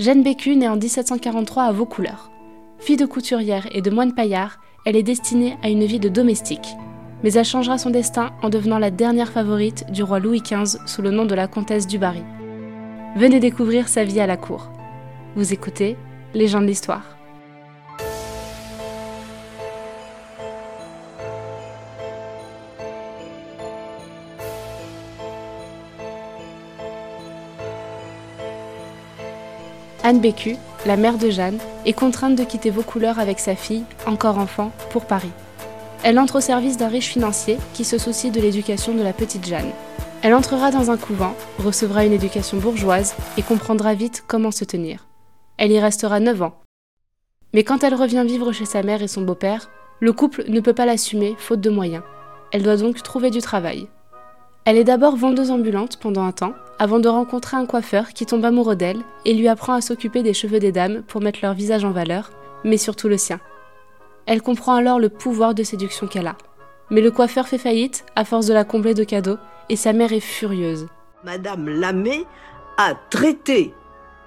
Jeanne Bécu naît en 1743 à Vaucouleurs. Fille de couturière et de moine paillard, elle est destinée à une vie de domestique. Mais elle changera son destin en devenant la dernière favorite du roi Louis XV sous le nom de la comtesse du Barry. Venez découvrir sa vie à la cour. Vous écoutez Les gens Anne Bécu, la mère de Jeanne, est contrainte de quitter Vaucouleurs avec sa fille, encore enfant, pour Paris. Elle entre au service d'un riche financier qui se soucie de l'éducation de la petite Jeanne. Elle entrera dans un couvent, recevra une éducation bourgeoise et comprendra vite comment se tenir. Elle y restera 9 ans. Mais quand elle revient vivre chez sa mère et son beau-père, le couple ne peut pas l'assumer faute de moyens. Elle doit donc trouver du travail. Elle est d'abord vendeuse ambulante pendant un temps, avant de rencontrer un coiffeur qui tombe amoureux d'elle et lui apprend à s'occuper des cheveux des dames pour mettre leur visage en valeur, mais surtout le sien. Elle comprend alors le pouvoir de séduction qu'elle a. Mais le coiffeur fait faillite à force de la combler de cadeaux et sa mère est furieuse. Madame Lamé a traité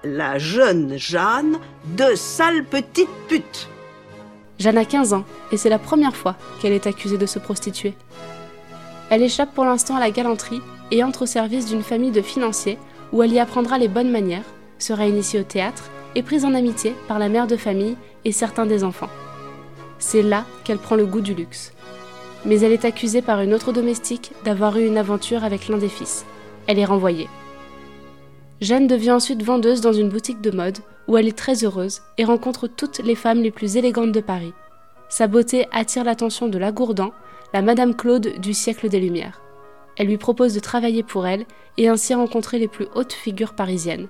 la jeune Jeanne de sale petite pute. Jeanne a 15 ans et c'est la première fois qu'elle est accusée de se prostituer. Elle échappe pour l'instant à la galanterie et entre au service d'une famille de financiers où elle y apprendra les bonnes manières, sera initiée au théâtre et prise en amitié par la mère de famille et certains des enfants. C'est là qu'elle prend le goût du luxe. Mais elle est accusée par une autre domestique d'avoir eu une aventure avec l'un des fils. Elle est renvoyée. Jeanne devient ensuite vendeuse dans une boutique de mode où elle est très heureuse et rencontre toutes les femmes les plus élégantes de Paris. Sa beauté attire l'attention de Lagourdan, la Madame Claude du siècle des Lumières. Elle lui propose de travailler pour elle et ainsi rencontrer les plus hautes figures parisiennes.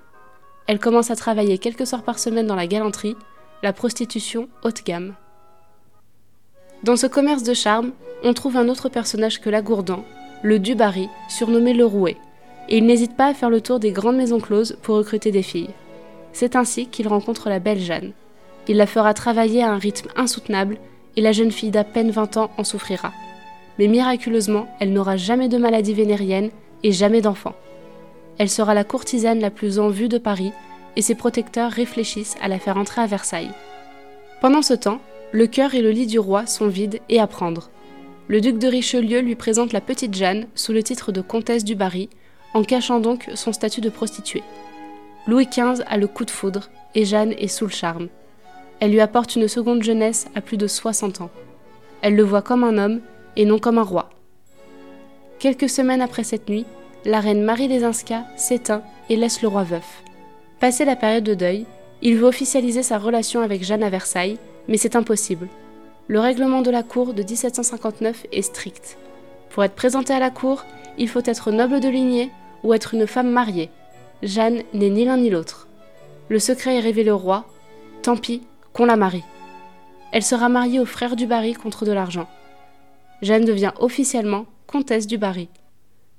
Elle commence à travailler quelques soirs par semaine dans la galanterie, la prostitution haute gamme. Dans ce commerce de charme, on trouve un autre personnage que Lagourdan, le Dubarry, surnommé le Rouet, et il n'hésite pas à faire le tour des grandes maisons closes pour recruter des filles. C'est ainsi qu'il rencontre la belle Jeanne. Il la fera travailler à un rythme insoutenable et la jeune fille d'à peine 20 ans en souffrira mais miraculeusement, elle n'aura jamais de maladie vénérienne et jamais d'enfant. Elle sera la courtisane la plus en vue de Paris et ses protecteurs réfléchissent à la faire entrer à Versailles. Pendant ce temps, le cœur et le lit du roi sont vides et à prendre. Le duc de Richelieu lui présente la petite Jeanne sous le titre de comtesse du Barry, en cachant donc son statut de prostituée. Louis XV a le coup de foudre et Jeanne est sous le charme. Elle lui apporte une seconde jeunesse à plus de 60 ans. Elle le voit comme un homme et non comme un roi. Quelques semaines après cette nuit, la reine Marie Lesinska s'éteint et laisse le roi veuf. Passé la période de deuil, il veut officialiser sa relation avec Jeanne à Versailles, mais c'est impossible. Le règlement de la cour de 1759 est strict. Pour être présenté à la cour, il faut être noble de lignée ou être une femme mariée. Jeanne n'est ni l'un ni l'autre. Le secret est révélé au roi. Tant pis, qu'on la marie. Elle sera mariée au frère du Barry contre de l'argent. Jeanne devient officiellement comtesse du Barry.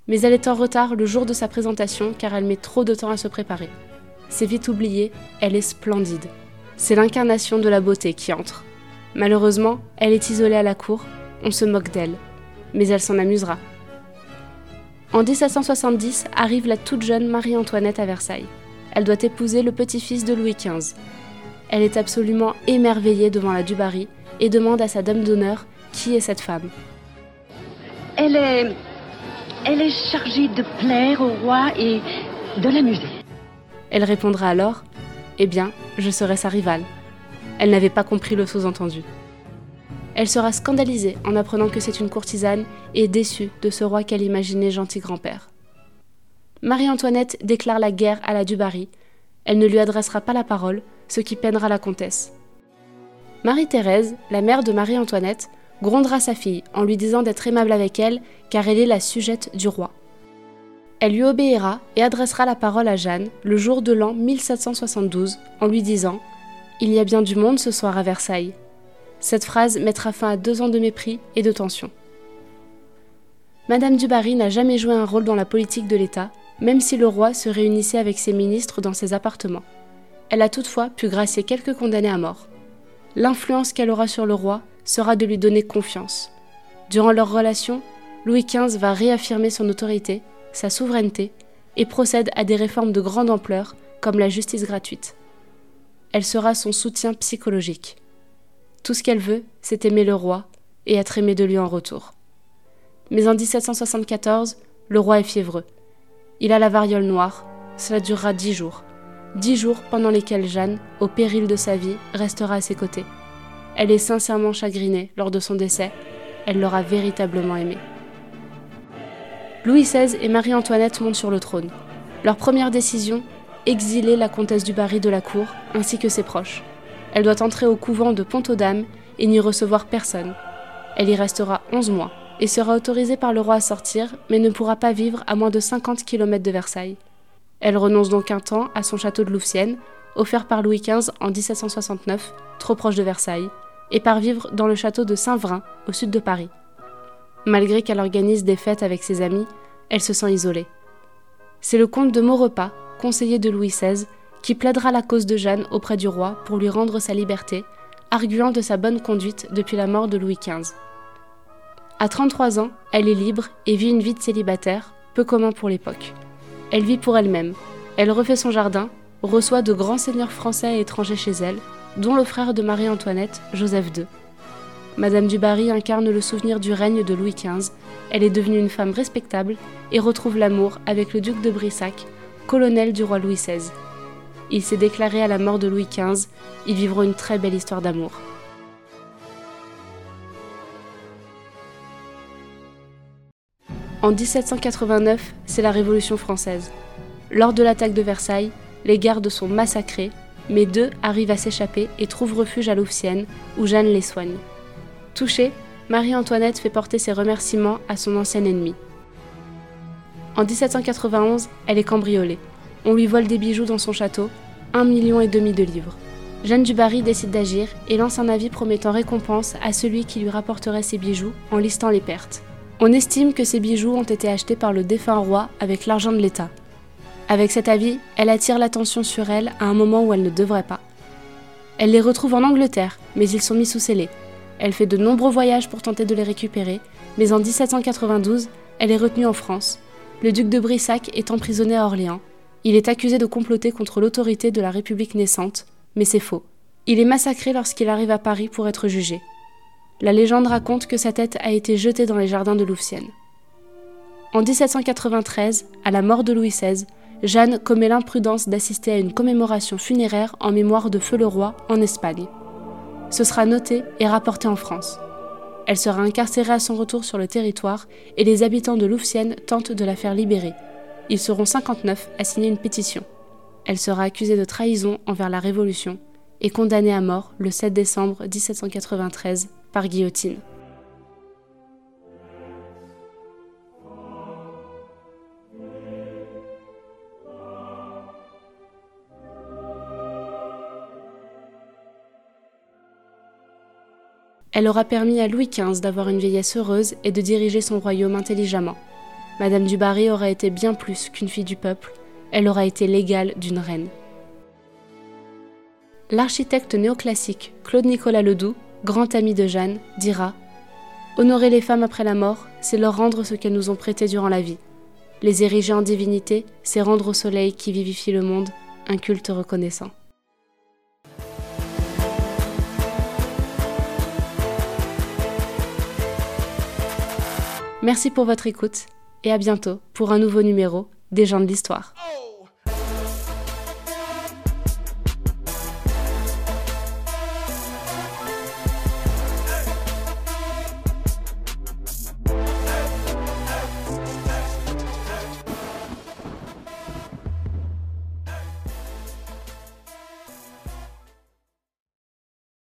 Mais elle est en retard le jour de sa présentation car elle met trop de temps à se préparer. C'est vite oublié, elle est splendide. C'est l'incarnation de la beauté qui entre. Malheureusement, elle est isolée à la cour, on se moque d'elle. Mais elle s'en amusera. En 1770 arrive la toute jeune Marie-Antoinette à Versailles. Elle doit épouser le petit-fils de Louis XV. Elle est absolument émerveillée devant la Dubarry et demande à sa dame d'honneur qui est cette femme. Elle est. Elle est chargée de plaire au roi et de l'amuser. Elle répondra alors Eh bien, je serai sa rivale. Elle n'avait pas compris le sous-entendu. Elle sera scandalisée en apprenant que c'est une courtisane et déçue de ce roi qu'elle imaginait gentil grand-père. Marie-Antoinette déclare la guerre à la Dubarry. Elle ne lui adressera pas la parole, ce qui peinera la comtesse. Marie-Thérèse, la mère de Marie-Antoinette, grondera sa fille en lui disant d'être aimable avec elle, car elle est la sujette du roi. Elle lui obéira et adressera la parole à Jeanne le jour de l'an 1772 en lui disant Il y a bien du monde ce soir à Versailles. Cette phrase mettra fin à deux ans de mépris et de tension. Madame du Barry n'a jamais joué un rôle dans la politique de l'État, même si le roi se réunissait avec ses ministres dans ses appartements. Elle a toutefois pu gracier quelques condamnés à mort. L'influence qu'elle aura sur le roi sera de lui donner confiance. Durant leur relation, Louis XV va réaffirmer son autorité, sa souveraineté, et procède à des réformes de grande ampleur, comme la justice gratuite. elle sera son soutien psychologique. Tout ce qu'elle veut, c'est aimer le roi et être aimée de lui en retour. Mais en 1774, le roi est fiévreux. Il a la variole noire, cela durera dix jours. Dix jours pendant lesquels Jeanne, au péril de sa vie, restera à ses côtés. Elle est sincèrement chagrinée lors de son décès, elle l'aura véritablement aimé. Louis XVI et Marie-Antoinette montent sur le trône. Leur première décision, exiler la comtesse du Barry de la cour, ainsi que ses proches. Elle doit entrer au couvent de Pont-aux-Dames et n'y recevoir personne. Elle y restera 11 mois et sera autorisée par le roi à sortir, mais ne pourra pas vivre à moins de 50 km de Versailles. Elle renonce donc un temps à son château de Louvciennes, offert par Louis XV en 1769, trop proche de Versailles, et part vivre dans le château de Saint-Vrain, au sud de Paris. Malgré qu'elle organise des fêtes avec ses amis, elle se sent isolée. C'est le comte de Maurepas, conseiller de Louis XVI, qui plaidera la cause de Jeanne auprès du roi pour lui rendre sa liberté, arguant de sa bonne conduite depuis la mort de Louis XV. À 33 ans, elle est libre et vit une vie de célibataire, peu commun pour l'époque. Elle vit pour elle-même. Elle refait son jardin, reçoit de grands seigneurs français et étrangers chez elle, dont le frère de Marie-Antoinette, Joseph II. Madame du Barry incarne le souvenir du règne de Louis XV. Elle est devenue une femme respectable et retrouve l'amour avec le duc de Brissac, colonel du roi Louis XVI. Il s'est déclaré à la mort de Louis XV. Ils vivront une très belle histoire d'amour. En 1789, c'est la Révolution française. Lors de l'attaque de Versailles, les gardes sont massacrés, mais deux arrivent à s'échapper et trouvent refuge à Louvciennes, où Jeanne les soigne. Touchée, Marie-Antoinette fait porter ses remerciements à son ancien ennemi. En 1791, elle est cambriolée. On lui vole des bijoux dans son château, un million et demi de livres. Jeanne du Barry décide d'agir et lance un avis promettant récompense à celui qui lui rapporterait ses bijoux en listant les pertes. On estime que ces bijoux ont été achetés par le défunt roi avec l'argent de l'État. Avec cet avis, elle attire l'attention sur elle à un moment où elle ne devrait pas. Elle les retrouve en Angleterre, mais ils sont mis sous scellés. Elle fait de nombreux voyages pour tenter de les récupérer, mais en 1792, elle est retenue en France. Le duc de Brissac est emprisonné à Orléans. Il est accusé de comploter contre l'autorité de la République naissante, mais c'est faux. Il est massacré lorsqu'il arrive à Paris pour être jugé. La légende raconte que sa tête a été jetée dans les jardins de Louvciennes. En 1793, à la mort de Louis XVI, Jeanne commet l'imprudence d'assister à une commémoration funéraire en mémoire de Feu le Roi en Espagne. Ce sera noté et rapporté en France. Elle sera incarcérée à son retour sur le territoire et les habitants de Louvciennes tentent de la faire libérer. Ils seront 59 à signer une pétition. Elle sera accusée de trahison envers la Révolution et condamnée à mort le 7 décembre 1793 par guillotine. Elle aura permis à Louis XV d'avoir une vieillesse heureuse et de diriger son royaume intelligemment. Madame du Barry aurait été bien plus qu'une fille du peuple, elle aura été l'égale d'une reine. L'architecte néoclassique Claude-Nicolas Ledoux grand ami de Jeanne, dira Honorer les femmes après la mort, c'est leur rendre ce qu'elles nous ont prêté durant la vie. Les ériger en divinité, c'est rendre au soleil qui vivifie le monde un culte reconnaissant. Merci pour votre écoute et à bientôt pour un nouveau numéro des gens de l'histoire.